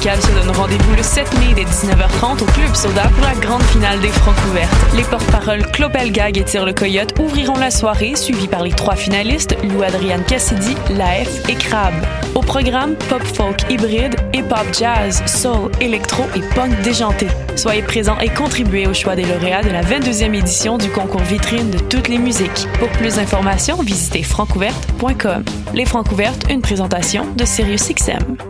se donne rendez-vous le 7 mai dès 19h30 au Club Soda pour la grande finale des Francs ouvertes. Les porte-paroles Clopelgag et Tire le Coyote ouvriront la soirée, suivis par les trois finalistes, Lou Adriane Cassidy, Laef et Crab. Au programme, pop folk hybride, hip-hop jazz, soul, électro et punk déjanté. Soyez présents et contribuez au choix des lauréats de la 22e édition du concours vitrine de toutes les musiques. Pour plus d'informations, visitez francouverte.com. Les Francouvertes, une présentation de SiriusXM.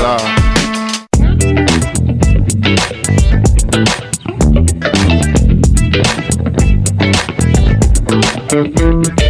ça. C'est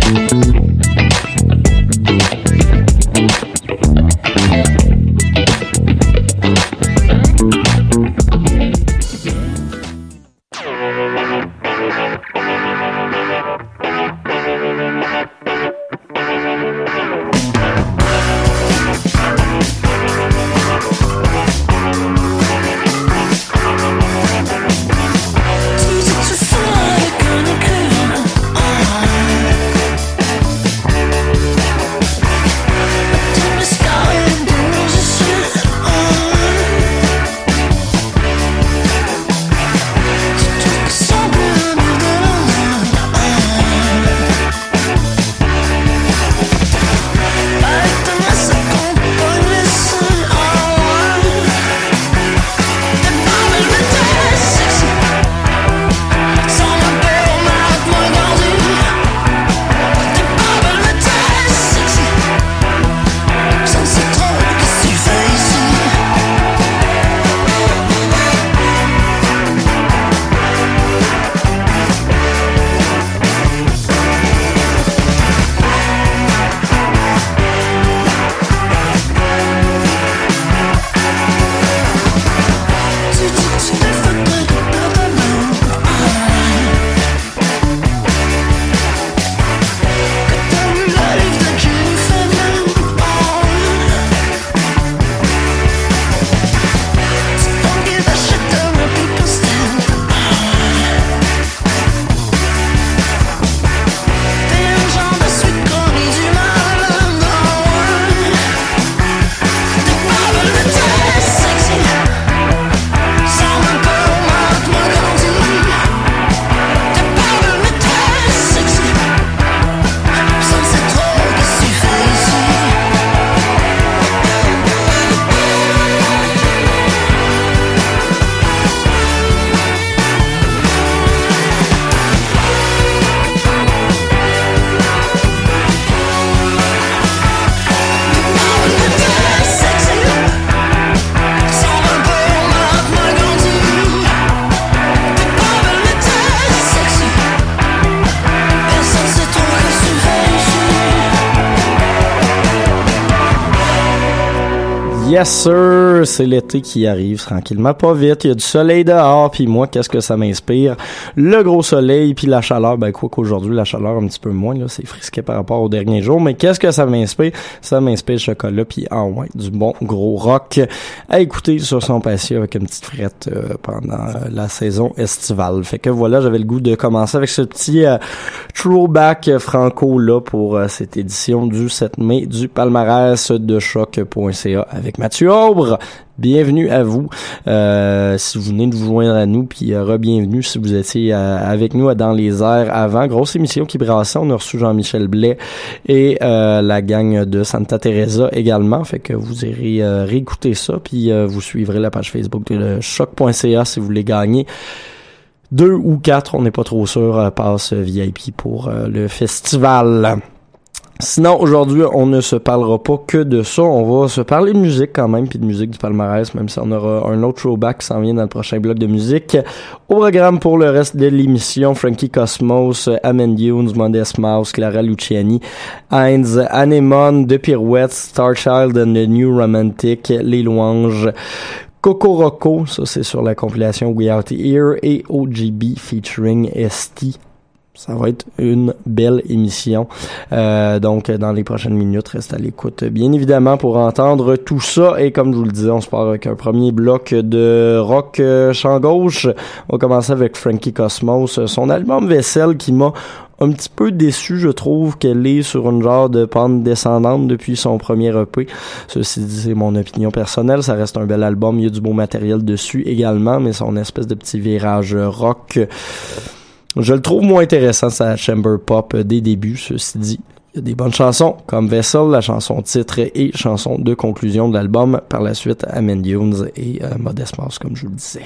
Yes sir, c'est l'été qui arrive tranquillement, pas vite. Il y a du soleil dehors, puis moi, qu'est-ce que ça m'inspire? Le gros soleil, puis la chaleur. Ben quoi qu'aujourd'hui, la chaleur un petit peu moins là, c'est frisqué par rapport aux derniers jours. Mais qu'est-ce que ça m'inspire? Ça m'inspire le chocolat, puis en ouais, du bon gros rock à écouter sur son patio avec une petite frette euh, pendant euh, la saison estivale. Fait que voilà, j'avais le goût de commencer avec ce petit euh, throwback franco là pour euh, cette édition du 7 mai du palmarès de choc.ca avec avec Mathieu Aubre. Bienvenue à vous. Euh, si vous venez de vous joindre à nous, puis euh, re-bienvenue si vous étiez euh, avec nous dans les airs avant. Grosse émission qui brassait. On a reçu Jean-Michel Blais et euh, la gang de Santa Teresa également. Fait que vous irez réécouter ça, puis vous suivrez la page Facebook de choc.ca si vous voulez gagner deux ou quatre, on n'est pas trop sûr, passe VIP pour le festival. Sinon, aujourd'hui, on ne se parlera pas que de ça. On va se parler de musique quand même, puis de musique du palmarès, même si on aura un autre throwback qui s'en vient dans le prochain bloc de musique. Au programme pour le reste de l'émission, Frankie Cosmos, Amen Dunes, Modest Mouse, Clara Luciani, Heinz, Anemone, The Pirouette, Starchild and the New Romantic, Les Louanges, Coco Rocco, ça c'est sur la compilation We Out Here, et OGB featuring ST ça va être une belle émission. Euh, donc, dans les prochaines minutes, reste à l'écoute, bien évidemment, pour entendre tout ça. Et comme je vous le disais, on se part avec un premier bloc de rock euh, champ gauche. On va commencer avec Frankie Cosmos, son album Vaisselle qui m'a un petit peu déçu, je trouve qu'elle est sur une genre de pente descendante depuis son premier EP. Ceci dit, c'est mon opinion personnelle. Ça reste un bel album. Il y a du beau matériel dessus également, mais son espèce de petit virage rock je le trouve moins intéressant, sa chamber pop euh, des débuts, ceci dit. Il y a des bonnes chansons, comme Vessel, la chanson titre et chanson de conclusion de l'album. Par la suite, Amen Dunes et euh, Modest Mouse, comme je vous le disais.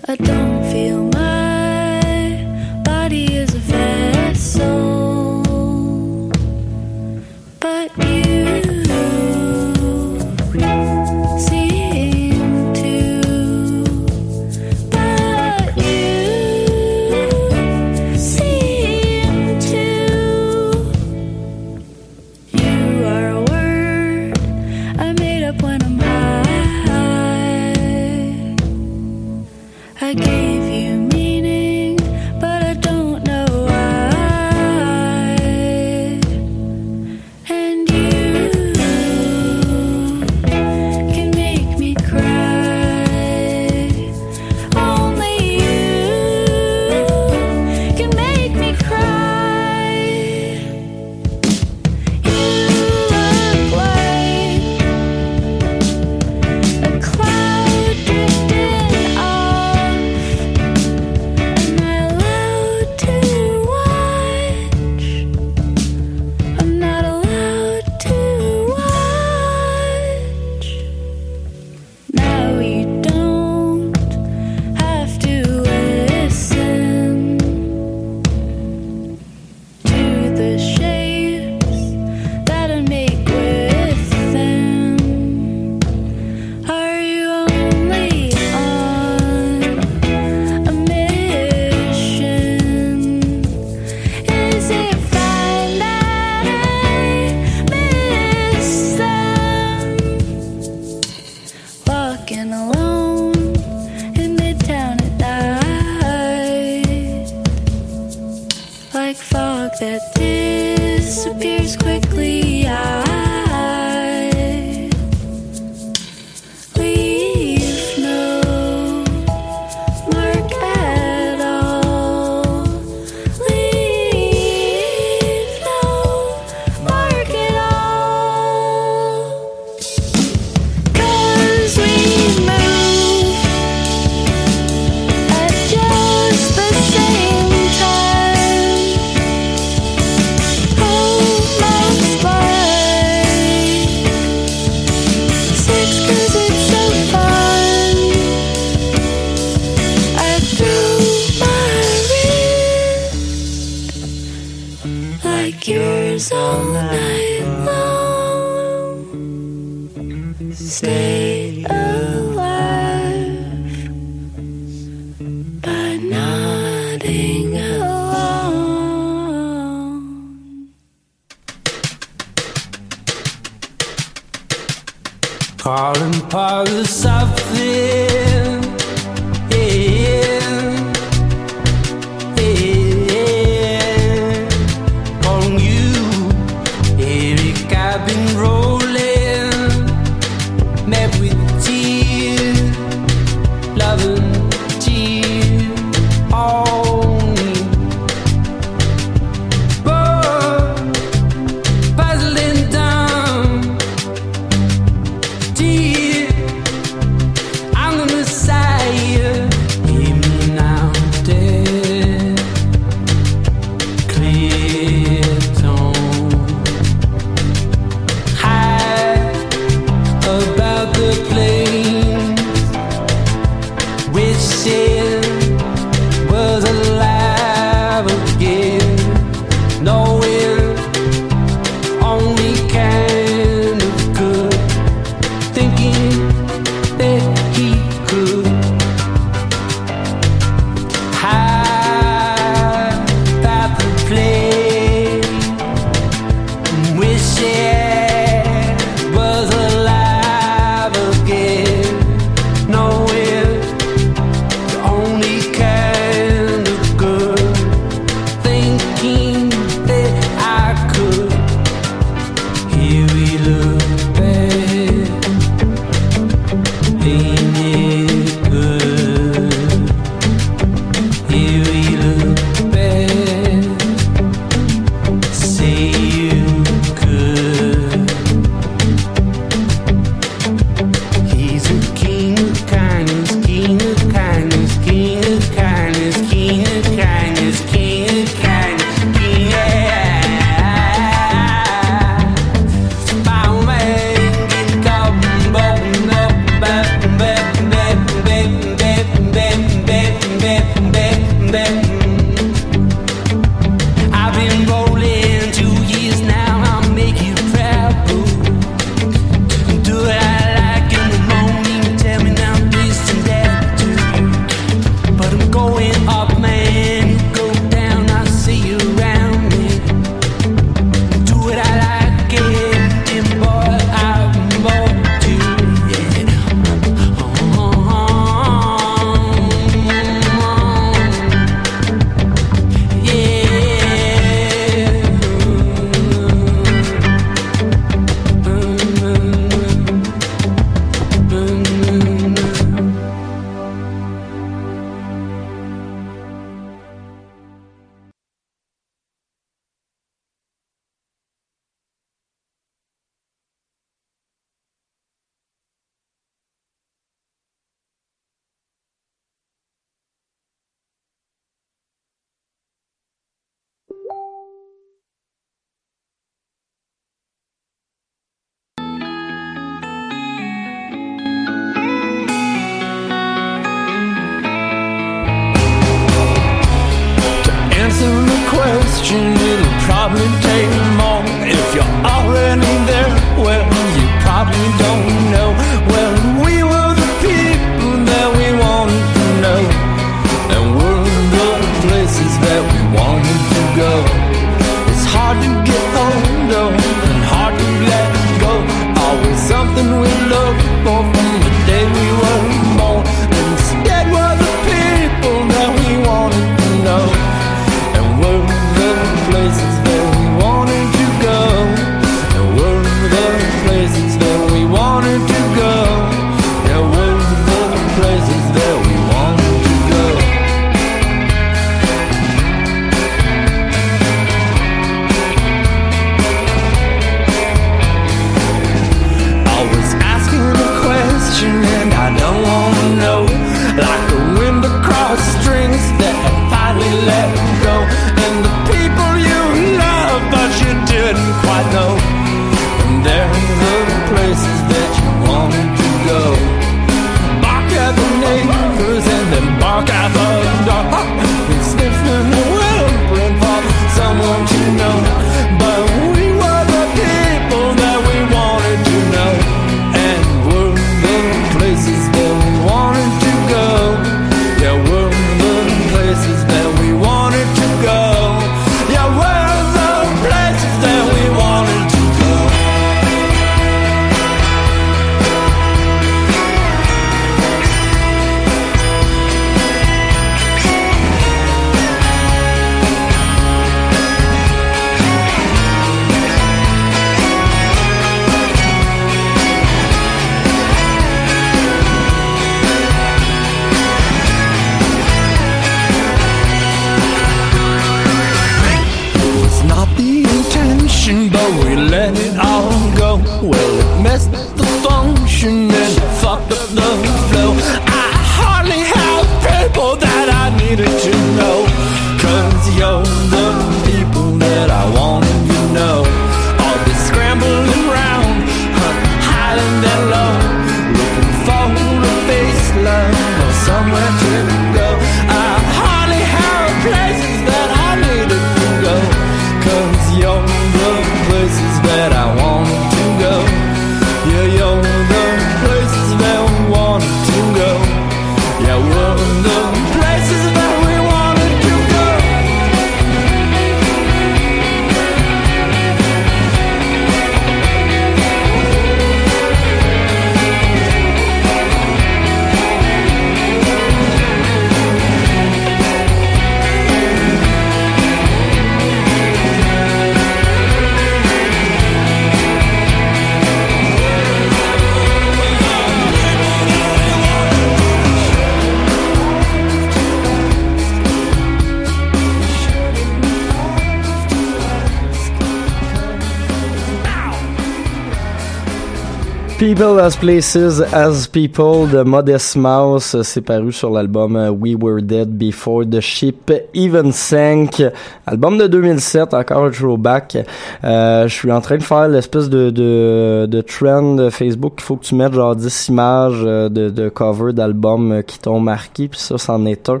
People as Places as People de Modest Mouse, c'est paru sur l'album euh, We Were Dead Before the Ship Even Sank, album de 2007, encore un throwback. Euh, je suis en train de faire l'espèce de, de, de trend Facebook, il faut que tu mettes genre 10 images euh, de, de cover d'albums euh, qui t'ont marqué, puis ça, c'en est un.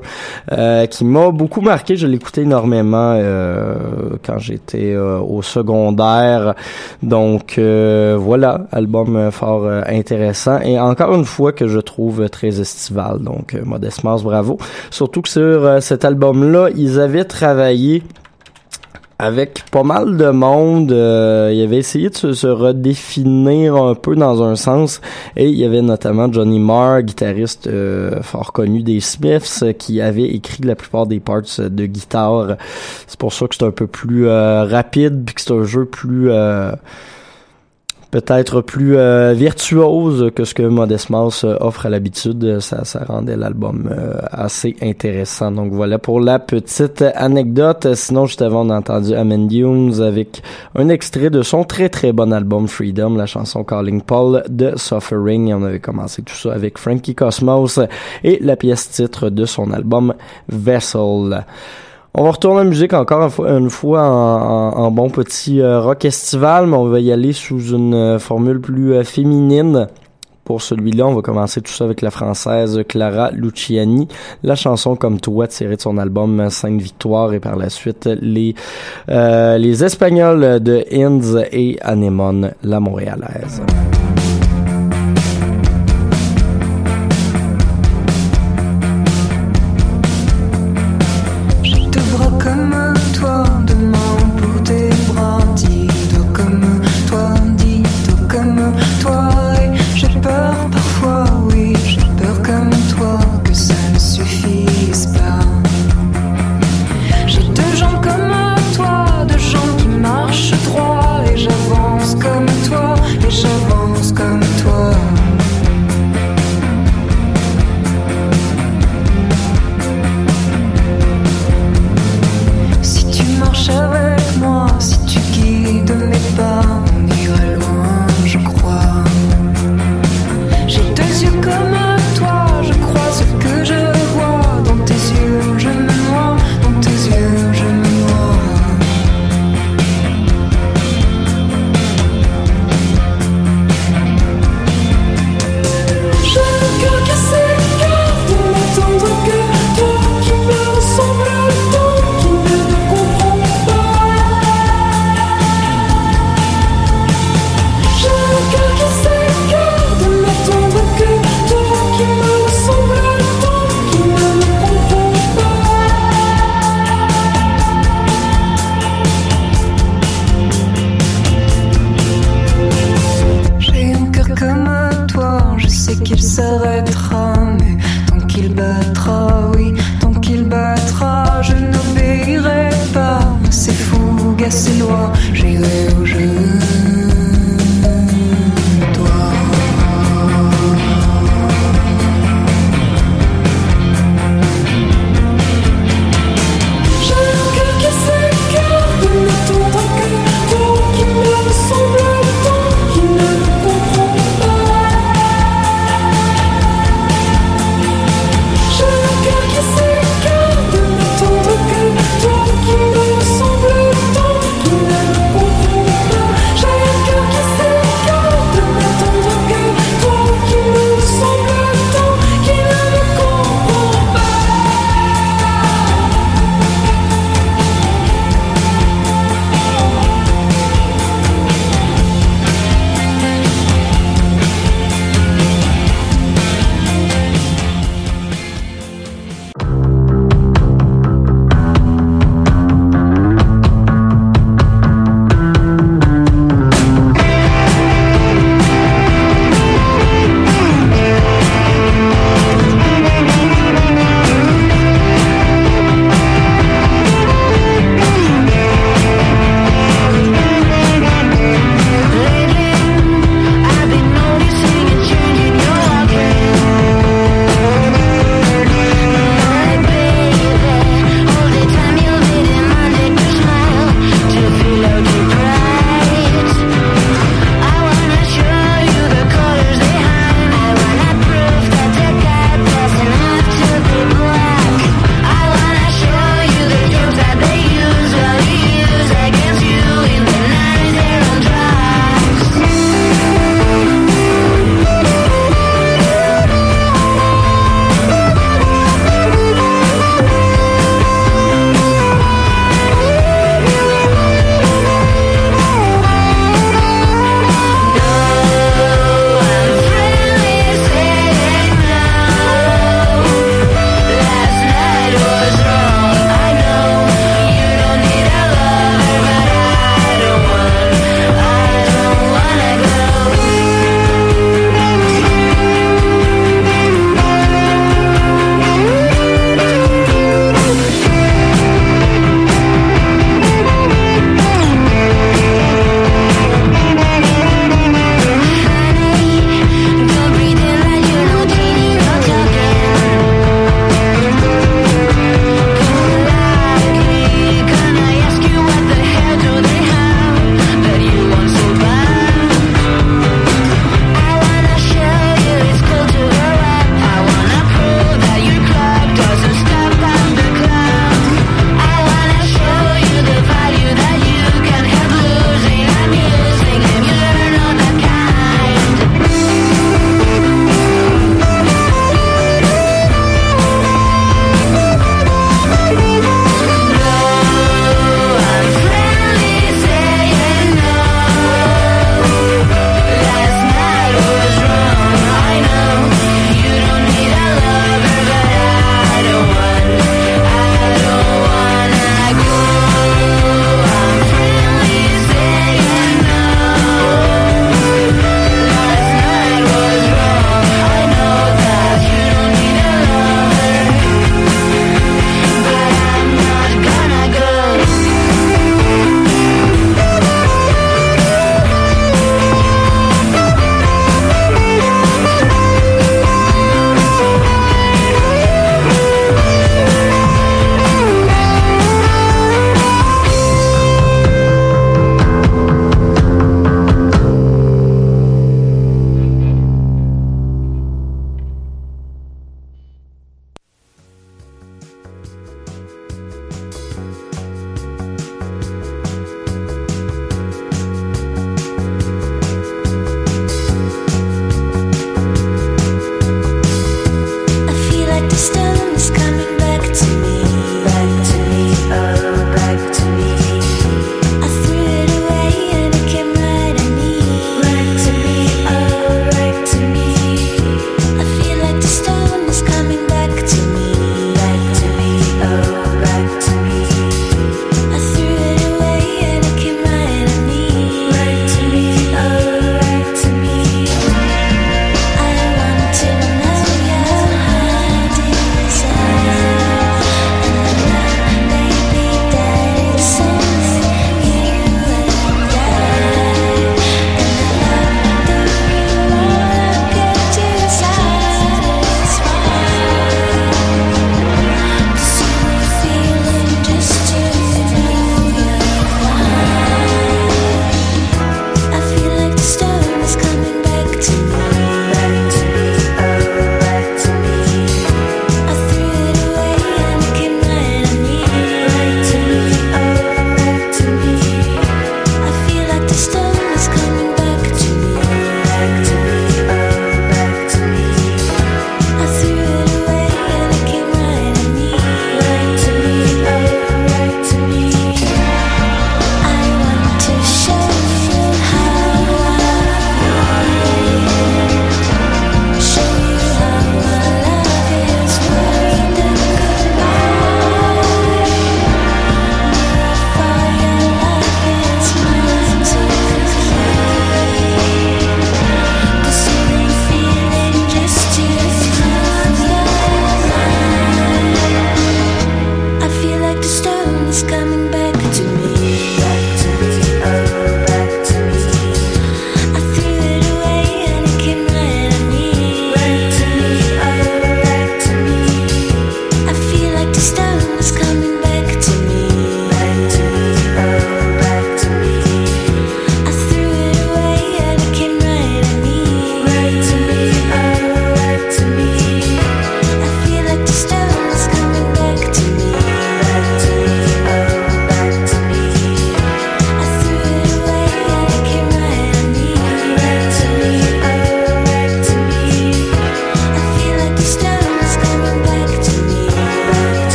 Euh, qui m'a beaucoup marqué, je l'écoutais énormément euh, quand j'étais au secondaire, donc voilà, album fort euh, intéressant et encore une fois que je trouve très estival. Donc, euh, Modest Mouse, bravo. Surtout que sur euh, cet album-là, ils avaient travaillé avec pas mal de monde. Euh, ils avaient essayé de se, redéfinir un peu dans un sens. Et il y avait notamment Johnny Marr, guitariste euh, fort connu des Smiths, qui avait écrit la plupart des parts de guitare. C'est pour ça que c'est un peu plus rapide, puis que c'est un jeu plus... peut-être plus euh, virtuose que ce que Modest Mouse euh, offre à l'habitude. Ça, ça rendait l'album euh, assez intéressant. Donc voilà pour la petite anecdote. Sinon, juste avant, on a entendu Amen Dunes avec un extrait de son très très bon album Freedom, la chanson Calling Paul de Suffering. Et on avait commencé tout ça avec Frankie Cosmos et la pièce titre de son album Vessel. On va retourner en musique encore une fois, en, bon petit euh, rock estival, mais on va y aller sous une euh, formule plus euh, féminine. Pour celui-là, on va commencer tout ça avec la française Clara Luciani, la chanson Comme toi tirée de son album Sainte Victoire et par la suite les euh, les Espagnols de Inns et Anémone, la Montréalaise. Et j'ai peur parfois, oui, j'ai peur comme toi que ça ne suffise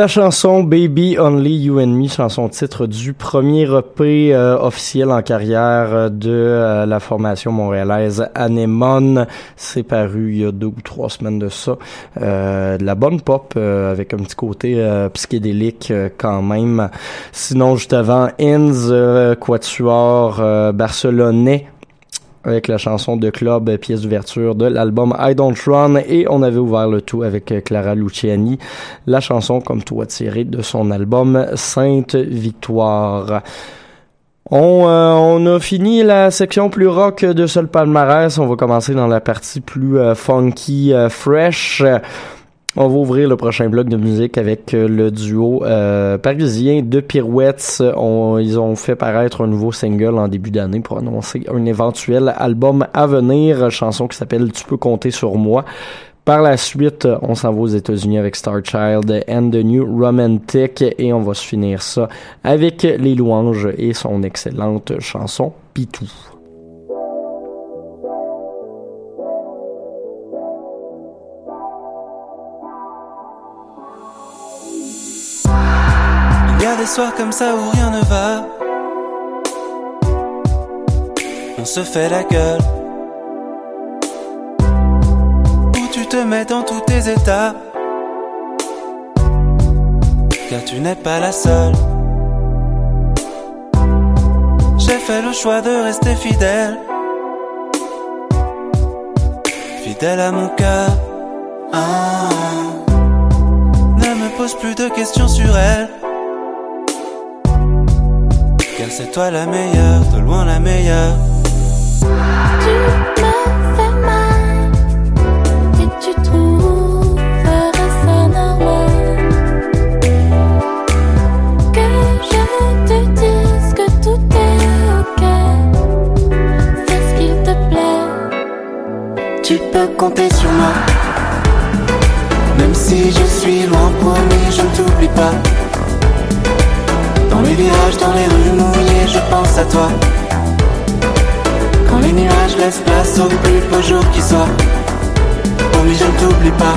La chanson Baby Only You and Me, chanson titre du premier EP euh, officiel en carrière de euh, la formation montréalaise Anemone. C'est paru il y a deux ou trois semaines de ça. Euh, de la bonne pop avec un petit côté psychédélique quand même. Sinon, juste avant, Inns, Quatuor barcelonais avec la chanson de club, pièce d'ouverture de l'album I Don't Run et on avait ouvert le tout avec Clara Luciani, la chanson comme toi tirée de son album Sainte Victoire. On, euh, on, a fini la section plus rock de ce palmarès. On va commencer dans la partie plus euh, funky, euh, fresh. On va ouvrir le prochain bloc de musique avec euh, le duo euh, parisien de Pirouettes. ils ont fait paraître un nouveau single en début d'année pour annoncer un éventuel album à venir, chanson qui s'appelle Tu peux compter sur moi. Par la suite, on s'en va aux États-Unis avec Star Child and the New Romantic et on va se finir ça avec Les Louanges et son excellente chanson Pitou. Soirs comme ça où rien ne va. On se fait la gueule. Où tu te mets dans tous tes états. Car tu n'es pas la seule. J'ai fait le choix de rester fidèle. Fidèle à mon cœur. Ah. Ne me pose plus de questions sur elle c'est toi la meilleure, de loin la meilleure. Tu me fais mal et tu trouverais ça normal que je te dise que tout est ok. Fais ce qu'il te plaît. Tu peux compter sur moi, même si je suis loin, promis, je ne t'oublie pas. Les virages, dans les rues mouillées, je pense à toi. Quand les nuages laissent place au plus beau jour qui soit. Promis, je ne t'oublie pas.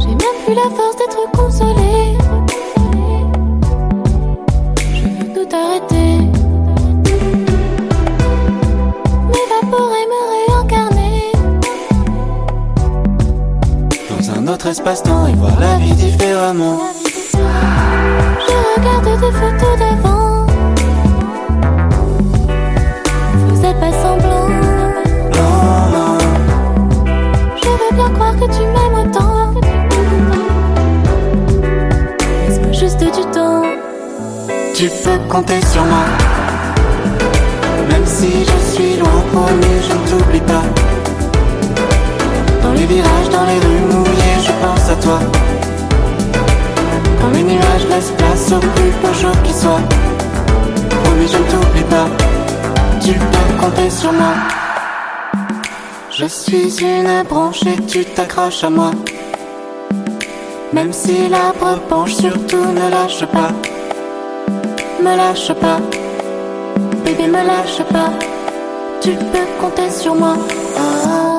J'ai même plus la force d'être espace-temps et voir la vie différemment. Je regarde des photos d'avant. Faisais pas semblant. Non, non. Je veux bien croire que tu m'aimes autant. Laisse-moi juste du temps? Tu peux compter sur moi. Même si je suis loin, promis, je ne t'oublie pas. Les virages, dans les rues mouillées, je pense à toi. Quand les nuages laissent place au plus beau jour qui soit Promis je ne t'oublie pas. Tu peux compter sur moi. Je suis une branche et tu t'accroches à moi. Même si l'arbre penche surtout ne lâche pas. Me lâche pas. Bébé me lâche pas. Tu peux compter sur moi. Oh.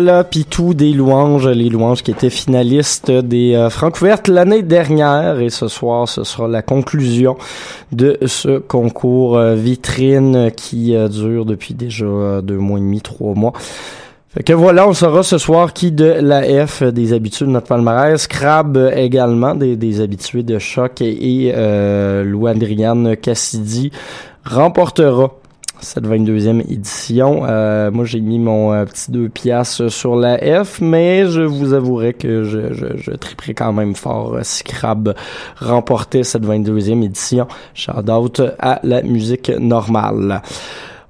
Voilà, Pitou des louanges, les louanges qui étaient finalistes des euh, Francouvertes l'année dernière. Et ce soir, ce sera la conclusion de ce concours euh, vitrine qui euh, dure depuis déjà euh, deux mois et demi, trois mois. Fait que voilà, on saura ce soir qui de la F des habitués de notre palmarès, Crab également, des, habitués de choc et, et Lou-Adriane Cassidy remportera cette 22e édition. Euh, moi, j'ai mis mon euh, petit deux piastres sur la F, mais je vous avouerai que je, je, je triperais quand même fort euh, si Crab remportait cette 22e édition. Shout out à la musique normale.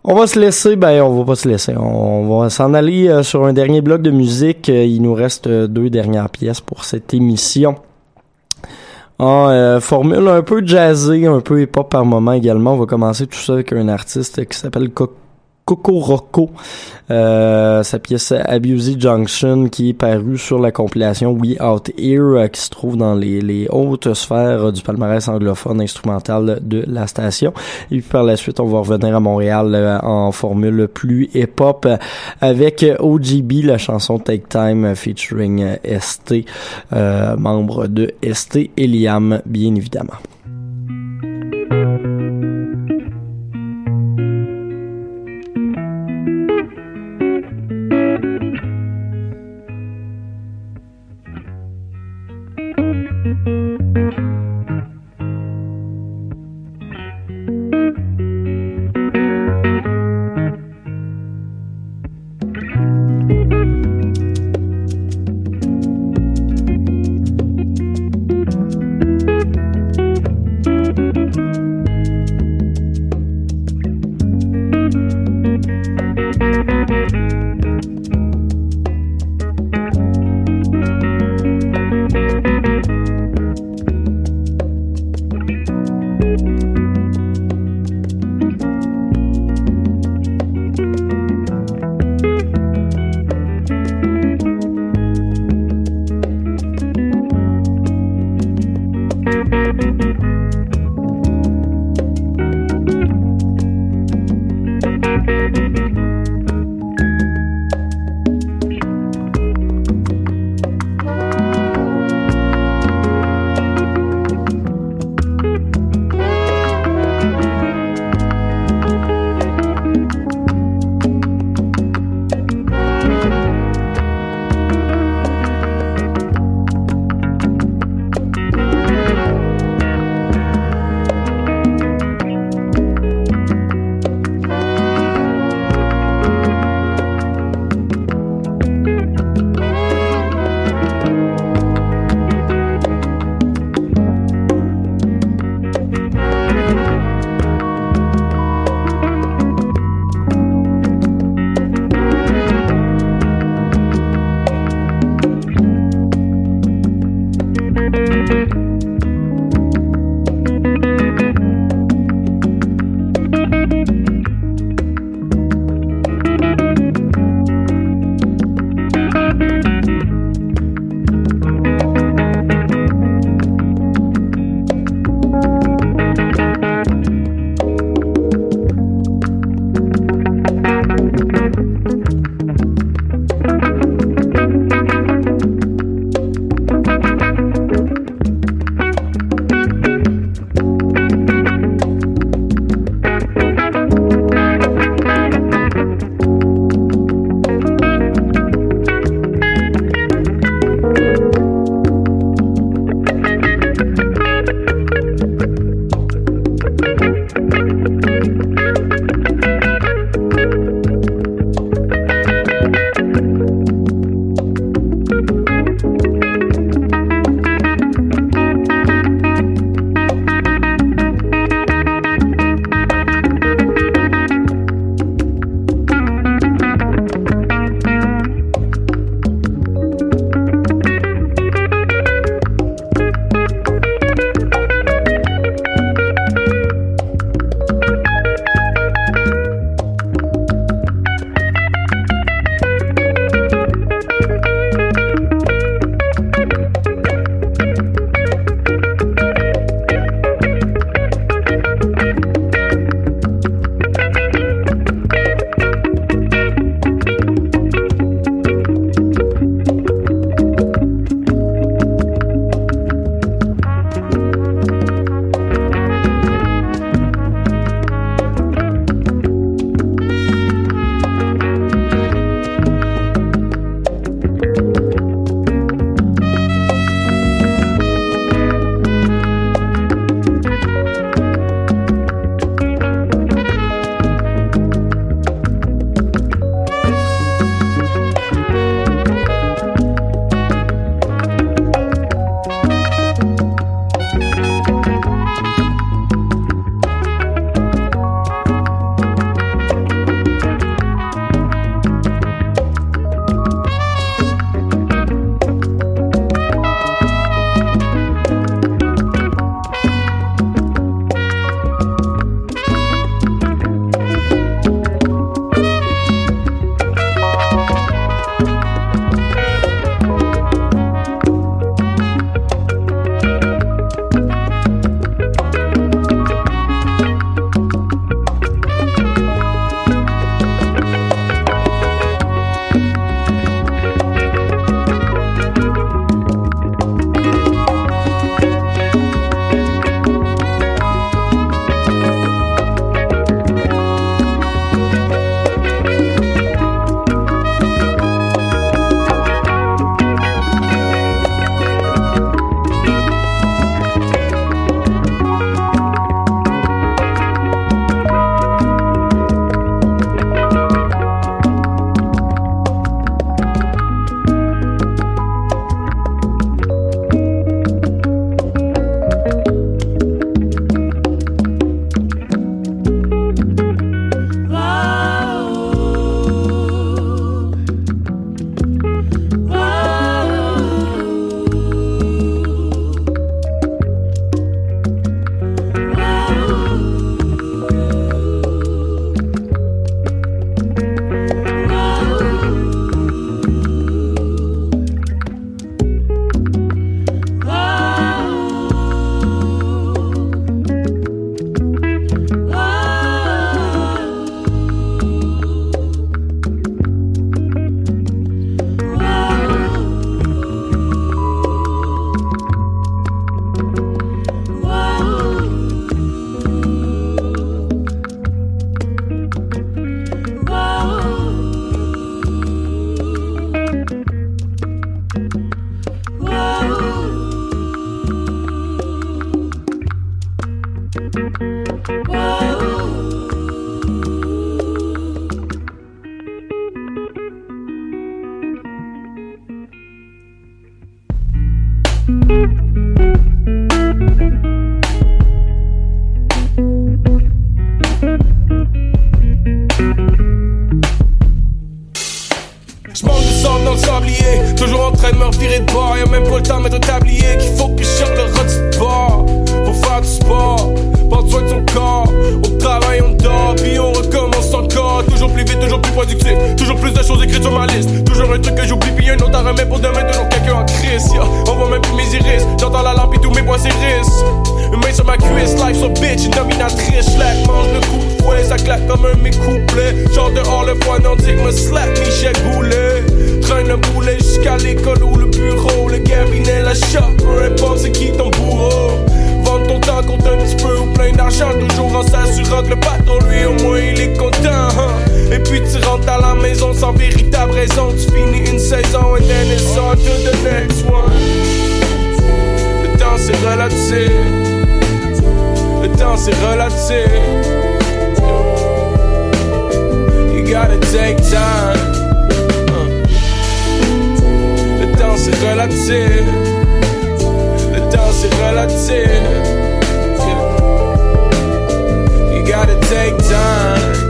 On va se laisser, ben on va pas se laisser. On va s'en aller euh, sur un dernier bloc de musique. Il nous reste deux dernières pièces pour cette émission. En euh, formule un peu jazzée, un peu hip-hop par moment également. On va commencer tout ça avec un artiste qui s'appelle Co- Coco Rocco. Euh, sa pièce Abusey Junction qui est parue sur la compilation We Out Here euh, qui se trouve dans les, les hautes sphères du palmarès anglophone instrumental de la station. Et puis par la suite, on va revenir à Montréal euh, en formule plus hip-hop avec OGB, la chanson Take Time featuring euh, ST, euh, membre de ST et Liam, bien évidemment. C'est relatif. Le temps, c'est relatif. You gotta take time. Uh. Le temps, c'est relatif. Le temps, c'est. Yeah. You gotta take time.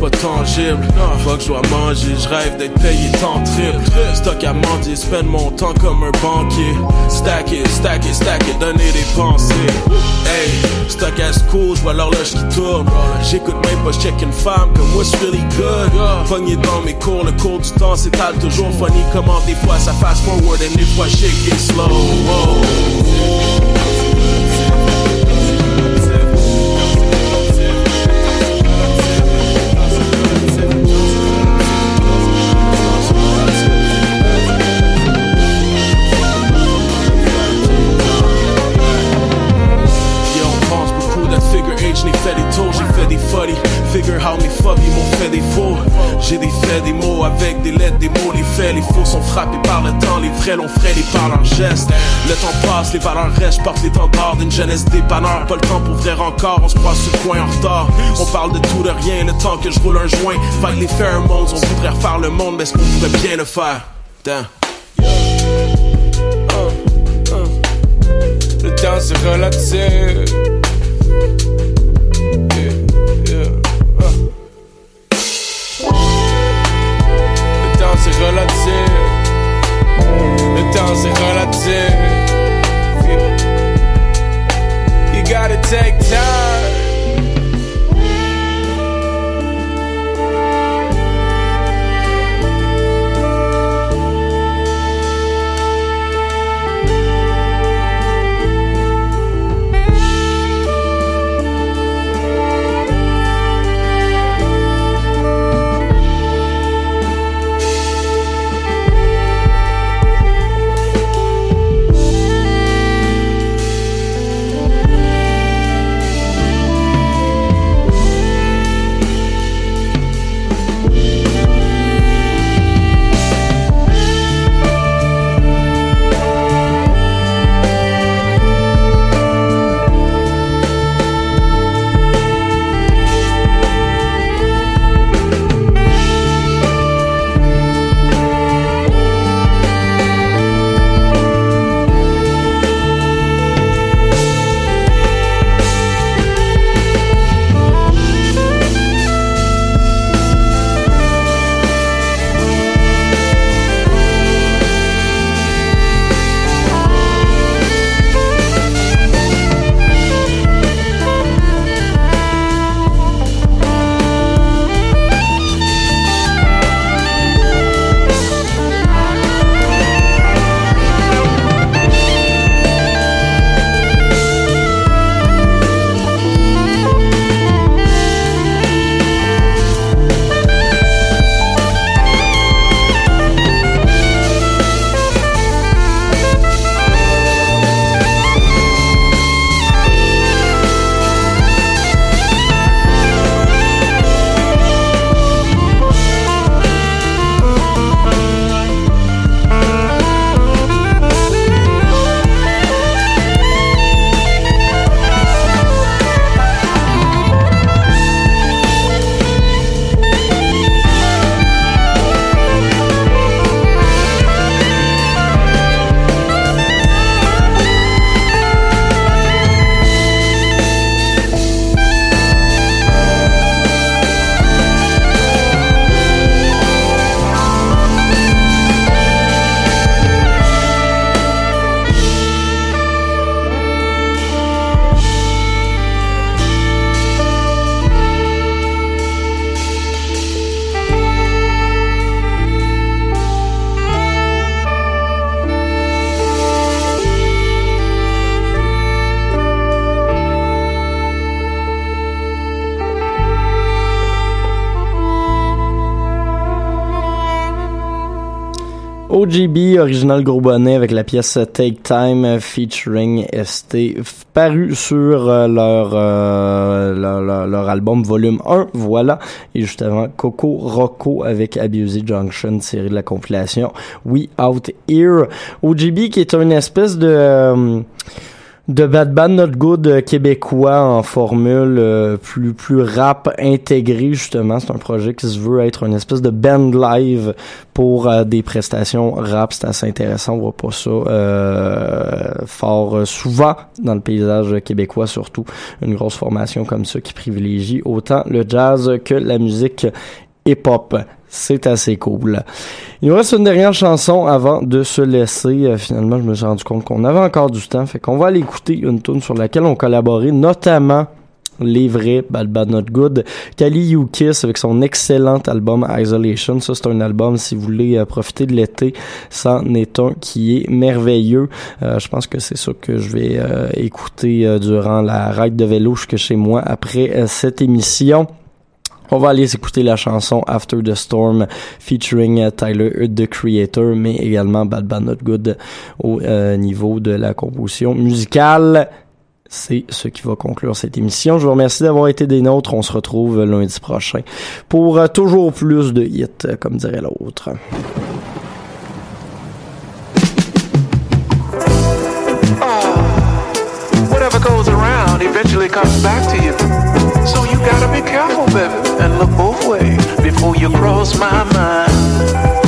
Pas tangible. Faut que je dois manger, je rêve d'être payé tant triple. Stock à mendier, spend mon temps comme un banquier. Stack it, stack it, stack it, donner des pensées. Hey, stock à school, je vois l'horloge qui tourne. J'écoute même pas, je check une femme comme what's really good. Pogné dans mes cours, le cours du temps s'étale toujours funny. Comment des fois ça fast forward et des fois shake it slow. Le temps, les vrais l'ont frais, les par leurs gestes. Le temps passe, les valeurs restent, je porte les tentards d'une jeunesse dépanneur. Pas le temps pour vrai encore, on se croise sur le coin en retard. On parle de tout, de rien, le temps que je roule un joint. Fight les pheromones, on voudrait refaire le monde, mais est-ce qu'on pourrait bien le faire? Damn. Le temps c'est relatif. Uh. Le temps c'est relatif. Le temps c'est relatif. Yeah. You gotta take time. Original gros bonnet avec la pièce Take Time euh, featuring ST, paru sur euh, leur, euh, leur, leur- album volume 1, voilà. Et juste avant, Coco Rocco avec Abused Junction, tiré de la compilation We Out Here. OGB qui est une espèce de... de Bad Bad Not Good euh, québécois en formule euh, plus plus rap intégré justement. C'est un projet qui se veut être une espèce de band live pour euh, des prestations rap. C'est assez intéressant. On voit pas ça euh, fort euh, souvent dans le paysage québécois surtout. Une grosse formation comme ça qui privilégie autant le jazz que la musique hip-hop. C'est assez cool. Il nous reste une dernière chanson avant de se laisser. Euh, finalement, je me suis rendu compte qu'on avait encore du temps. Fait qu'on va aller écouter une tune sur laquelle on collaborait, notamment les vrais Bad Bad Not Good. Kali Ukis avec son excellent album Isolation. Ça, c'est un album, si vous voulez euh, profiter de l'été, c'en est un qui est merveilleux. Euh, je pense que c'est ça que je vais écouter durant la ride de vélo jusque chez moi après cette émission. On va aller écouter la chanson After the Storm featuring Tyler the Creator, mais également Bad Bad Not Good au euh, niveau de la composition musicale. C'est ce qui va conclure cette émission. Je vous remercie d'avoir été des nôtres. On se retrouve lundi prochain pour euh, toujours plus de hits, euh, comme dirait l'autre. Whatever goes around eventually comes back to you. So you gotta be careful, baby, and look both ways before you cross my mind.